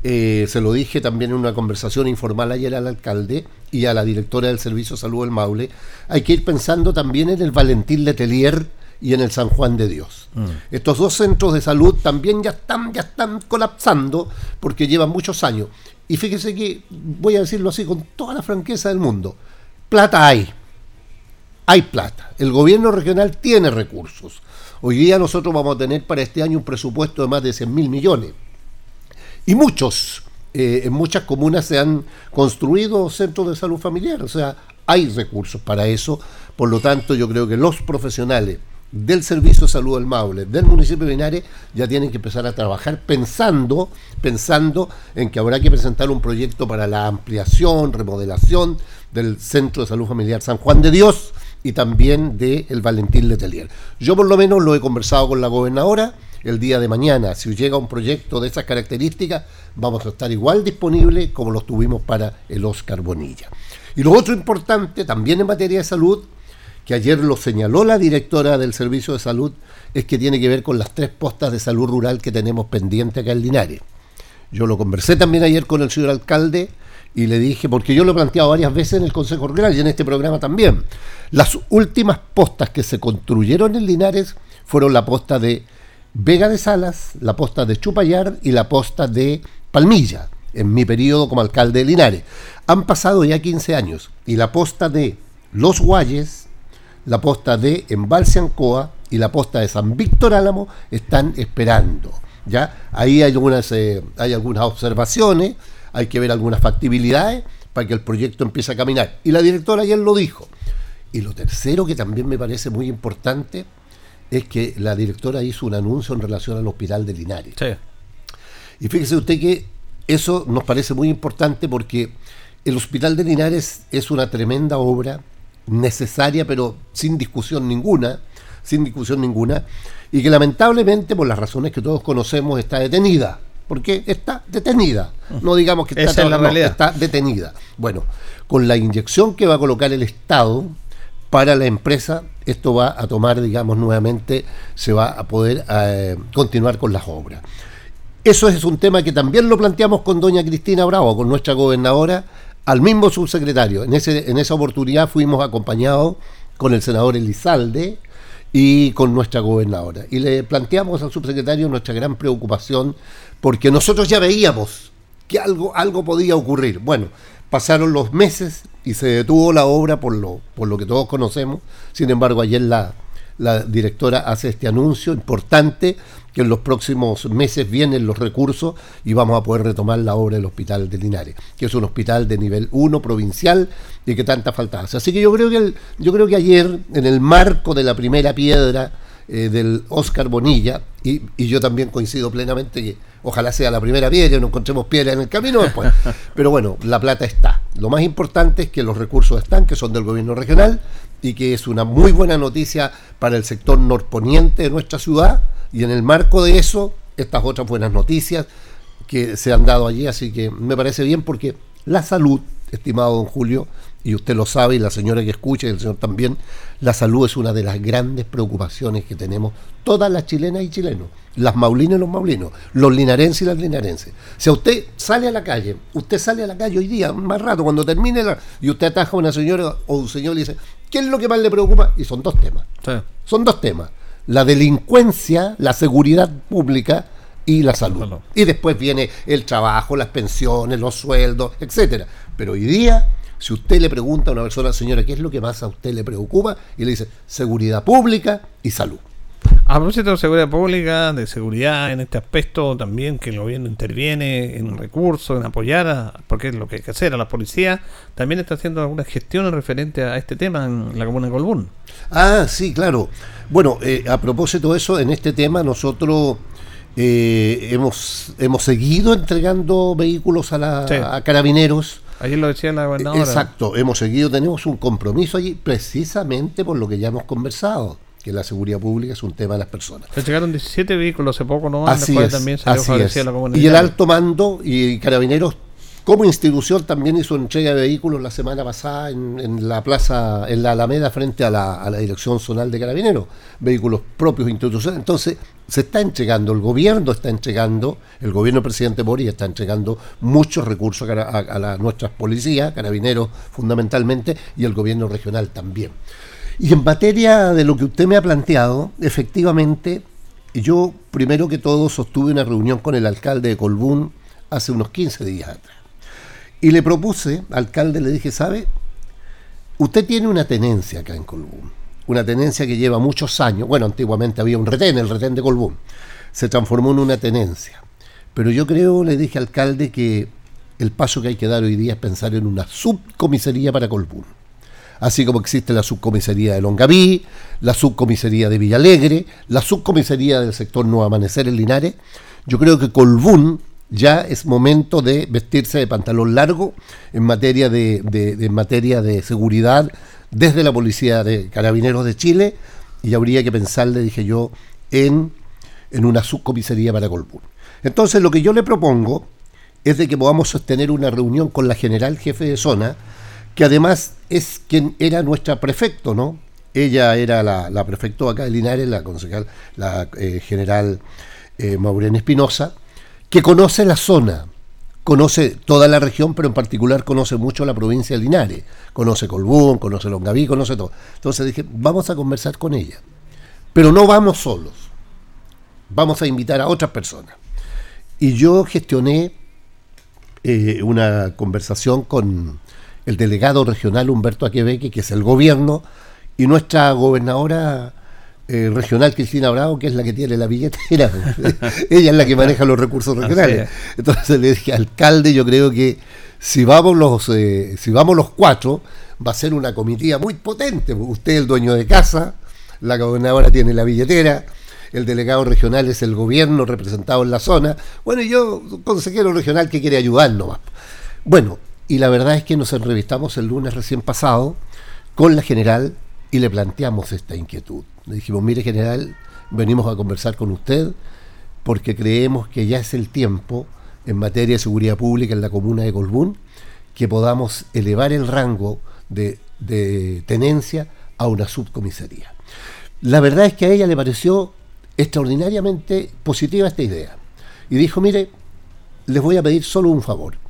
eh, se lo dije también en una conversación informal ayer al alcalde y a la directora del Servicio de Salud del Maule, hay que ir pensando también en el Valentín Letelier y en el San Juan de Dios. Estos dos centros de salud también ya están, ya están colapsando porque llevan muchos años. Y fíjese que, voy a decirlo así con toda la franqueza del mundo, plata hay, hay plata. El gobierno regional tiene recursos. Hoy día nosotros vamos a tener para este año un presupuesto de más de 100 mil millones. Y muchos, eh, en muchas comunas se han construido centros de salud familiar, o sea, hay recursos para eso. Por lo tanto, yo creo que los profesionales del Servicio de Salud del Maule, del municipio de Linares, ya tienen que empezar a trabajar pensando, pensando en que habrá que presentar un proyecto para la ampliación, remodelación del Centro de Salud Familiar San Juan de Dios y también de el Valentín Letelier. Yo por lo menos lo he conversado con la gobernadora. El día de mañana, si llega un proyecto de esas características, vamos a estar igual disponibles como los tuvimos para el Oscar Bonilla. Y lo otro importante, también en materia de salud, que ayer lo señaló la directora del Servicio de Salud, es que tiene que ver con las tres postas de salud rural que tenemos pendiente acá en Linares. Yo lo conversé también ayer con el señor alcalde y le dije, porque yo lo he planteado varias veces en el Consejo Regional y en este programa también, las últimas postas que se construyeron en Linares fueron la posta de Vega de Salas, la posta de Chupayar y la posta de Palmilla, en mi periodo como alcalde de Linares. Han pasado ya 15 años y la posta de Los Guayes, la posta de Embalse Ancoa y la posta de San Víctor Álamo están esperando. ¿ya? Ahí hay algunas, eh, hay algunas observaciones, hay que ver algunas factibilidades para que el proyecto empiece a caminar. Y la directora ayer lo dijo. Y lo tercero que también me parece muy importante es que la directora hizo un anuncio en relación al hospital de Linares. Y fíjese usted que eso nos parece muy importante porque el hospital de Linares es una tremenda obra, necesaria, pero sin discusión ninguna, sin discusión ninguna, y que lamentablemente, por las razones que todos conocemos, está detenida. Porque está detenida. No digamos que está, es la no, está detenida. Bueno, con la inyección que va a colocar el Estado para la empresa, esto va a tomar, digamos, nuevamente, se va a poder eh, continuar con las obras. Eso es un tema que también lo planteamos con doña Cristina Bravo, con nuestra gobernadora, al mismo subsecretario. En, ese, en esa oportunidad fuimos acompañados con el senador Elizalde y con nuestra gobernadora. Y le planteamos al subsecretario nuestra gran preocupación porque nosotros ya veíamos que algo, algo podía ocurrir. Bueno, pasaron los meses y se detuvo la obra por lo, por lo que todos conocemos. Sin embargo, ayer la, la directora hace este anuncio importante que en los próximos meses vienen los recursos y vamos a poder retomar la obra del Hospital de Linares, que es un hospital de nivel 1 provincial y que tanta falta hace. Así que yo creo que el- yo creo que ayer, en el marco de la primera piedra eh, del Oscar Bonilla, y, y yo también coincido plenamente que ojalá sea la primera piedra y no encontremos piedra en el camino después. [laughs] Pero bueno, la plata está. Lo más importante es que los recursos están, que son del gobierno regional, y que es una muy buena noticia para el sector norponiente de nuestra ciudad, y en el marco de eso, estas otras buenas noticias que se han dado allí, así que me parece bien porque la salud, estimado don Julio, y usted lo sabe, y la señora que escucha y el señor también, la salud es una de las grandes preocupaciones que tenemos todas las chilenas y chilenos, las maulinas y los maulinos, los linarenses y las linarenses. Si usted sale a la calle, usted sale a la calle hoy día, más rato, cuando termine la, y usted ataja a una señora o un señor y dice, ¿qué es lo que más le preocupa? Y son dos temas. Son dos temas. La delincuencia, la seguridad pública y la salud. Y después viene el trabajo, las pensiones, los sueldos, etcétera. Pero hoy día si usted le pregunta a una persona, señora, ¿qué es lo que más a usted le preocupa? Y le dice, seguridad pública y salud. A propósito de seguridad pública, de seguridad en este aspecto también que el gobierno interviene en recursos, en apoyar, a, porque es lo que hay que hacer a la policía, también está haciendo algunas gestiones referente a este tema en la comuna de Colbún. Ah, sí, claro. Bueno, eh, a propósito de eso, en este tema nosotros eh, hemos, hemos seguido entregando vehículos a, la, a carabineros Ayer lo decía la gobernadora. Exacto, hemos seguido, tenemos un compromiso allí precisamente por lo que ya hemos conversado, que la seguridad pública es un tema de las personas. Se llegaron 17 vehículos hace poco, ¿no? Así es, también así es. La y el alto mando y carabineros como institución también hizo entrega de vehículos la semana pasada en, la plaza, en la Alameda, frente a la, Dirección Zonal de Carabineros, vehículos propios institucionales. Entonces, se está entregando, el gobierno está entregando, el gobierno del presidente Boris está entregando muchos recursos a, nuestras policías, carabineros fundamentalmente, y el gobierno regional también. Y en materia de lo que usted me ha planteado, efectivamente, yo primero que todo sostuve una reunión con el alcalde de Colbún hace unos 15 días atrás. Y le propuse, alcalde, le dije, ¿sabe? Usted tiene una tenencia acá en Colbún, una tenencia que lleva muchos años. Bueno, antiguamente había un retén, el retén de Colbún. Se transformó en una tenencia. Pero yo creo, le dije, alcalde, que el paso que hay que dar hoy día es pensar en una subcomisaría para Colbún. Así como existe la subcomisaría de Longaví, la subcomisaría de Villalegre, la subcomisaría del sector Nuevo Amanecer en Linares, yo creo que Colbún ya es momento de vestirse de pantalón largo en materia de, materia de seguridad desde la Policía de Carabineros de Chile y habría que pensarle, dije yo, en, en una subcomisaría para Colbún. Entonces lo que yo le propongo es de que podamos sostener una reunión con la general jefe de zona, que además es quien era nuestra prefecto, ¿no? Ella era la, la prefecto acá de Linares, la concejal, la eh, general eh, Maureen Espinosa, que conoce la zona, conoce toda la región, pero en particular conoce mucho la provincia de Linares, conoce Colbún, conoce Longaví, conoce todo. Entonces dije, vamos a conversar con ella, pero no vamos solos, vamos a invitar a otras personas. Y yo gestioné eh, una conversación con el delegado regional Humberto Aquebeque, que es el gobierno, y nuestra gobernadora eh, regional Cristina Bravo, que es la que tiene la billetera. [laughs] Ella es la que maneja los recursos regionales. Entonces le dije, alcalde, yo creo que si vamos los, eh, si vamos los cuatro, va a ser una comitiva muy potente. Usted es el dueño de casa, la gobernadora tiene la billetera, el delegado regional es el gobierno representado en la zona. Bueno, y yo, consejero regional que quiere ayudarnos Bueno, y la verdad es que nos entrevistamos el lunes recién pasado con la general y le planteamos esta inquietud. Le dijimos, mire general, venimos a conversar con usted porque creemos que ya es el tiempo en materia de seguridad pública en la comuna de Colbún que podamos elevar el rango de, de tenencia a una subcomisaría. La verdad es que a ella le pareció extraordinariamente positiva esta idea. Y dijo, mire, les voy a pedir solo un favor.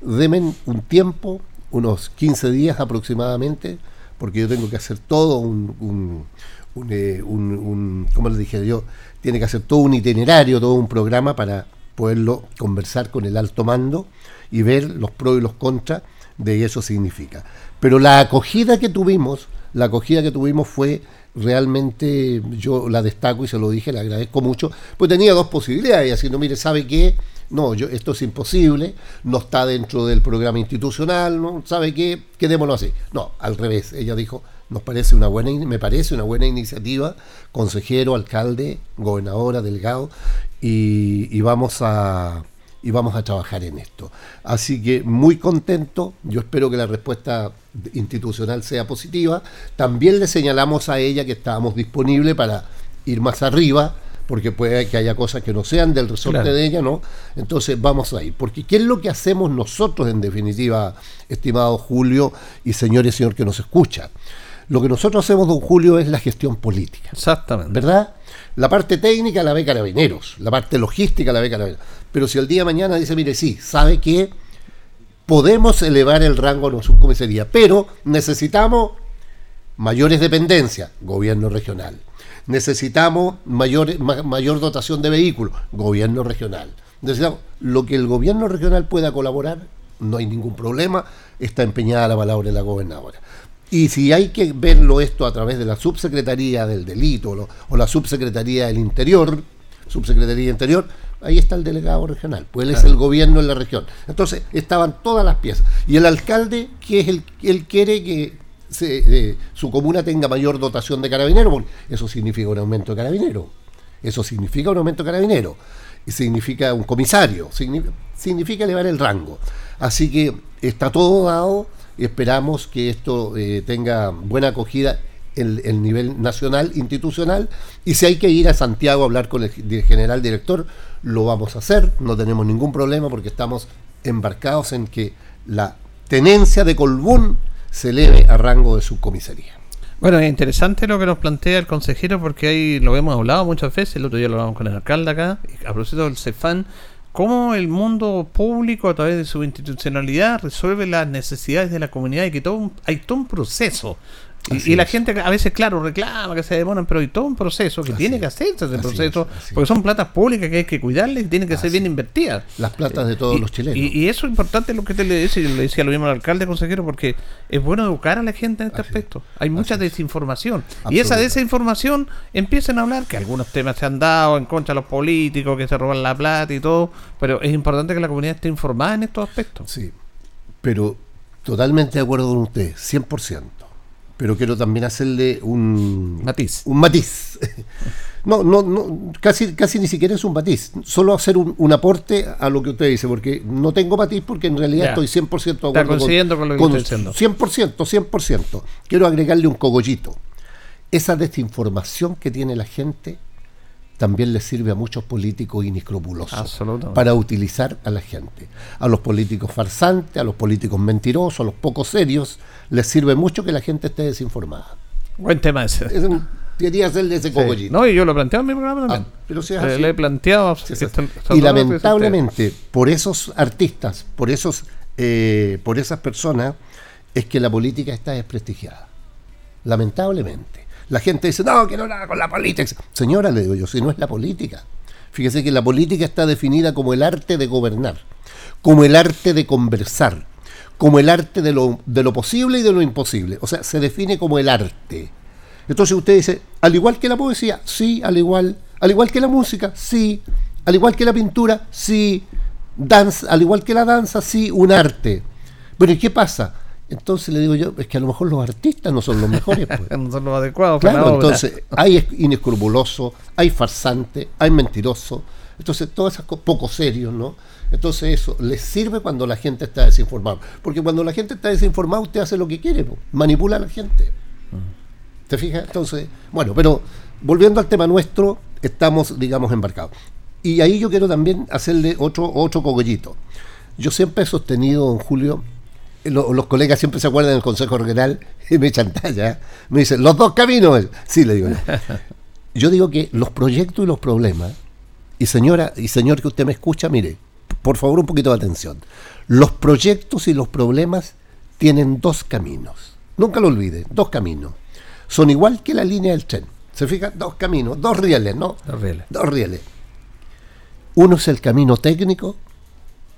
Demen un tiempo, unos 15 días aproximadamente, porque yo tengo que hacer todo un, eh, un, un, ¿cómo le dije yo? Tiene que hacer todo un itinerario, todo un programa para poderlo conversar con el alto mando y ver los pros y los contras de eso significa. Pero la acogida que tuvimos, la acogida que tuvimos fue realmente, yo la destaco y se lo dije, le agradezco mucho, pues tenía dos posibilidades, así no, mire, ¿sabe qué? No, yo, esto es imposible, no está dentro del programa institucional, ¿no? ¿Sabe qué? Quedémonos así. No, al revés, ella dijo, nos parece una buena, me parece una buena iniciativa, consejero, alcalde, gobernadora, delegado, y, vamos a y vamos a trabajar en esto. Así que muy contento, yo espero que la respuesta institucional sea positiva. También le señalamos a ella que estábamos disponibles para ir más arriba, porque puede que haya cosas que no sean del resorte Claro. de ella, ¿no? Entonces vamos ahí. Porque ¿qué es lo que hacemos nosotros en definitiva, estimado Julio y señor y señor que nos escucha? Lo que nosotros hacemos, don Julio, es la gestión política. Exactamente. ¿Verdad? La parte técnica la ve Carabineros, la parte logística la ve Carabineros. Pero si el día de mañana dice, mire, sí, sabe que podemos elevar el rango de subcomisaría, pero necesitamos mayores dependencias, gobierno regional. Necesitamos mayor, ma- mayor dotación de vehículos, gobierno regional. Necesitamos lo que el gobierno regional pueda colaborar, no hay ningún problema, está empeñada la palabra de la gobernadora. Y si hay que verlo esto a través de la subsecretaría del delito o, lo- o la subsecretaría del interior, subsecretaría interior, ahí está el delegado regional, pues él es el gobierno en la región. Entonces estaban todas las piezas. Y el alcalde, que es el, él quiere que se, eh, su comuna tenga mayor dotación de carabineros, porque eso significa un aumento de carabineros. Eso significa un aumento de carabineros. Y significa un comisario, significa, significa elevar el rango. Así que está todo dado esperamos que esto eh, tenga buena acogida en el nivel nacional, institucional, y si hay que ir a Santiago a hablar con el di- general director, lo vamos a hacer, no tenemos ningún problema porque estamos embarcados en que la tenencia de Colbún se eleve a rango de subcomisaría. Bueno, es interesante lo que nos plantea el consejero porque ahí lo hemos hablado muchas veces, el otro día lo hablamos con el alcalde acá, a propósito del CEFAN, cómo el mundo público a través de su institucionalidad resuelve las necesidades de la comunidad y que todo un- hay todo un proceso. Así Y, y la es. gente a veces, claro, reclama que se demoran, pero hay todo un proceso que tiene que hacerse ese así proceso, es, así porque son platas públicas que hay que cuidarlas y tienen que ser bien invertidas. Las platas de todos Y- los chilenos. Y, y eso es importante lo que te le decía, yo le decía lo mismo al alcalde consejero, porque es bueno educar a la gente en este aspecto. Hay mucha desinformación. Y esa desinformación empiezan a hablar que algunos temas se han dado en contra de los políticos, que se roban la plata y todo, pero es importante que la comunidad esté informada en estos aspectos. Sí, pero totalmente de acuerdo con usted, 100%. Pero quiero también hacerle un matiz. Un matiz. [laughs] No, no, no, casi, casi ni siquiera es un matiz. Solo hacer un, un aporte a lo que usted dice, porque no tengo matiz porque en realidad Ya. estoy 100% de Está acuerdo coincidiendo con lo que estoy diciendo. 100%, 100%. Quiero agregarle un cogollito. Esa desinformación que tiene la gente también le sirve a muchos políticos inescrupulosos para utilizar a la gente. A los políticos farsantes, a los políticos mentirosos, a los poco serios, les sirve mucho que la gente esté desinformada. Buen tema ese. Es un- quería hacerle ese Sí. cogollito. No, y yo lo he planteado en mi programa también. Ah, pero si es así. le he planteado. Es así. y lamentablemente, por esos artistas, por esos, eh, por esas personas, es que la política está desprestigiada. Lamentablemente. La gente dice, no, que no nada con la política. Señora, le digo yo, si no es la política. Fíjese que la política está definida como el arte de gobernar, como el arte de conversar, como el arte de lo, de lo posible y de lo imposible. O sea, se define como el arte. Entonces usted dice, al igual que la poesía, sí, al igual, al igual que la música, sí, al igual que la pintura, sí, danza, al igual que la danza, sí, un arte. Bueno, ¿y qué pasa? Entonces le digo yo, es que a lo mejor los artistas no son los mejores. pues. [laughs] No son los adecuados para Claro, la obra. entonces hay es- inescrupuloso, hay farsante, hay mentiroso, entonces todas esas cosas poco serios, ¿no? Entonces eso les sirve cuando la gente está desinformada, porque cuando la gente está desinformada usted hace lo que quiere, manipula a la gente. ¿Te fijas? Entonces, bueno, pero volviendo al tema nuestro, estamos, digamos, embarcados. Y ahí yo quiero también hacerle otro, otro cogollito. Yo siempre he sostenido, don Julio, lo- los colegas siempre se acuerdan del Consejo Regional [laughs] y me chantalla. ¿eh? Me dicen, los dos caminos. Sí, le digo. yo. [laughs] Yo digo que los proyectos y los problemas, y señora y señor que usted me escucha, mire, por favor un poquito de atención. Los proyectos y los problemas tienen dos caminos. Nunca lo olvide, dos caminos. Son igual que la línea del tren. ¿Se fija? Dos caminos, dos rieles, ¿no? Dos rieles. Dos rieles. Uno es el camino técnico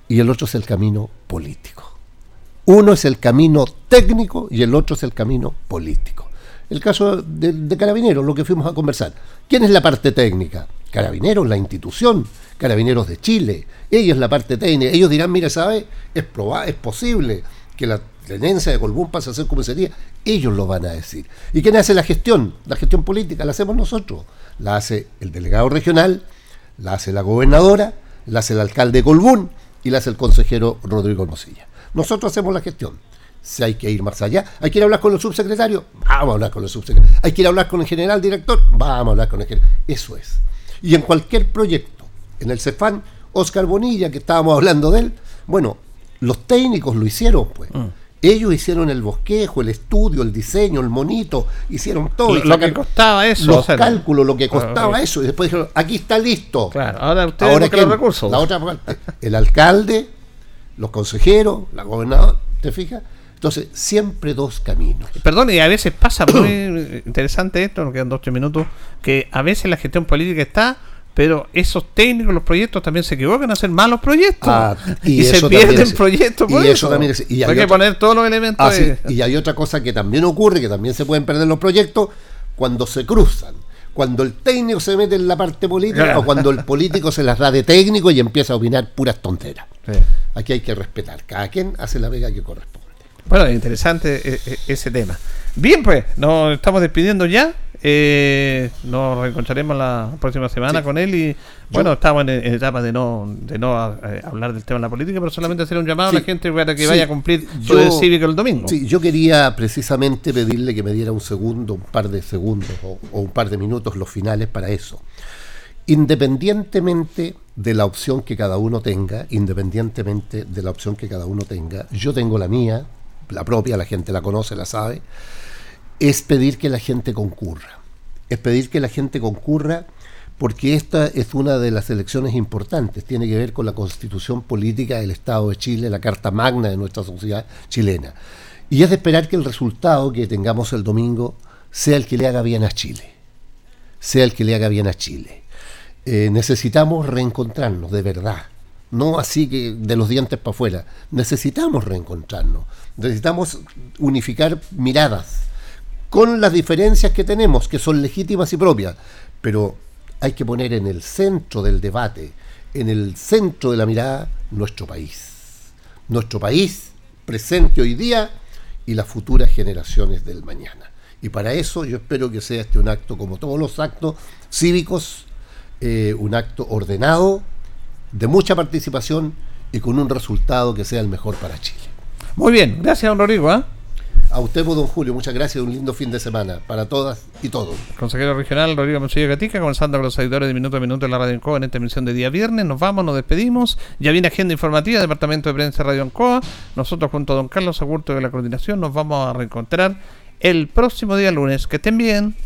y el otro es el camino político. Uno es el camino técnico y el otro es el camino político. El caso de, Carabineros, lo que fuimos a conversar. ¿Quién es la parte técnica? Carabineros, la institución, Carabineros de Chile. Ellos la parte técnica. Ellos dirán, mire, ¿sabe? Es, proba- es posible que la tenencia de Colbún pase a ser comisaría. Ellos lo van a decir. ¿Y quién hace la gestión? La gestión política la hacemos nosotros. La hace el delegado regional, la hace la gobernadora, la hace el alcalde de Colbún y la hace el consejero Rodrigo Hermosilla. Nosotros hacemos la gestión. Si hay que ir más allá, hay que ir a hablar con el subsecretario, vamos a hablar con el subsecretario. Hay que ir a hablar con el general director, vamos a hablar con el general. Eso es. Y en cualquier proyecto, en el CEFAN, Oscar Bonilla, que estábamos hablando de él, bueno, los técnicos lo hicieron, pues. Mm. Ellos hicieron el bosquejo, el estudio, el diseño, el monito, hicieron todo. Lo- lo que costaba eso, Los o sea, cálculos, lo que Ah, costaba eso. Y después dijeron, aquí está listo. Claro, ahora ustedes Ahora los recursos. La otra parte, el alcalde, los consejeros, la gobernadora, ¿te fijas? Entonces, siempre dos caminos. Perdón, y a veces pasa muy [clears throat] interesante esto, nos quedan dos tres minutos, que a veces la gestión política está, pero esos técnicos, los proyectos también se equivocan a hacer malos proyectos. Ah, y, [laughs] y se eso pierden es- proyectos por y eso. eso también es- y hay hay que poner todos los elementos. Ah, sí, Y hay otra cosa que también ocurre, que también se pueden perder los proyectos, cuando se cruzan. Cuando el técnico se mete en la parte política Claro. o cuando el político se las da de técnico y empieza a opinar puras tonteras. Sí. Aquí hay que respetar. Cada quien hace la vega que corresponde. Bueno, interesante eh, eh, ese tema. Bien, pues, nos estamos despidiendo ya. Eh, nos reencontraremos la próxima semana Sí. con él y bueno, estamos en, en etapa de no de no eh, hablar del tema de la política, pero solamente hacer un llamado a la gente para que Sí. vaya a cumplir su deber cívico el domingo. Sí, yo quería precisamente pedirle que me diera un segundo, un par de segundos o, o un par de minutos los finales para eso. Independientemente de la opción que cada uno tenga, independientemente de la opción que cada uno tenga, yo tengo la mía, la propia, la gente la conoce, la sabe, es pedir que la gente concurra. Es pedir que la gente concurra porque esta es una de las elecciones importantes, tiene que ver con la constitución política del Estado de Chile, la carta magna de nuestra sociedad chilena. Y es de esperar que el resultado que tengamos el domingo sea el que le haga bien a Chile, sea el que le haga bien a Chile. Eh, necesitamos reencontrarnos, de verdad. No así que de los dientes para afuera. Necesitamos reencontrarnos. Necesitamos unificar miradas con las diferencias que tenemos, que son legítimas y propias. Pero hay que poner en el centro del debate, en el centro de la mirada, nuestro país. Nuestro país presente hoy día y las futuras generaciones del mañana. Y para eso yo espero que sea este un acto como todos los actos cívicos, eh, un acto ordenado, de mucha participación y con un resultado que sea el mejor para Chile. Muy bien, gracias, don Rodrigo. ¿ah? A usted, pues, don Julio, muchas gracias. Un lindo fin de semana para todas y todos. Consejero regional Rodrigo Monsillo Gatica, comenzando con los editores de Minuto a Minuto en la Radio Ancoa en esta emisión de día viernes. Nos vamos, nos despedimos. Ya viene agenda informativa, Departamento de Prensa Radio Ancoa. Nosotros, junto a don Carlos Agurto de la coordinación, nos vamos a reencontrar el próximo día lunes. Que estén bien.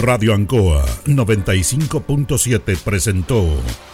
Radio Ancoa 95.7 presentó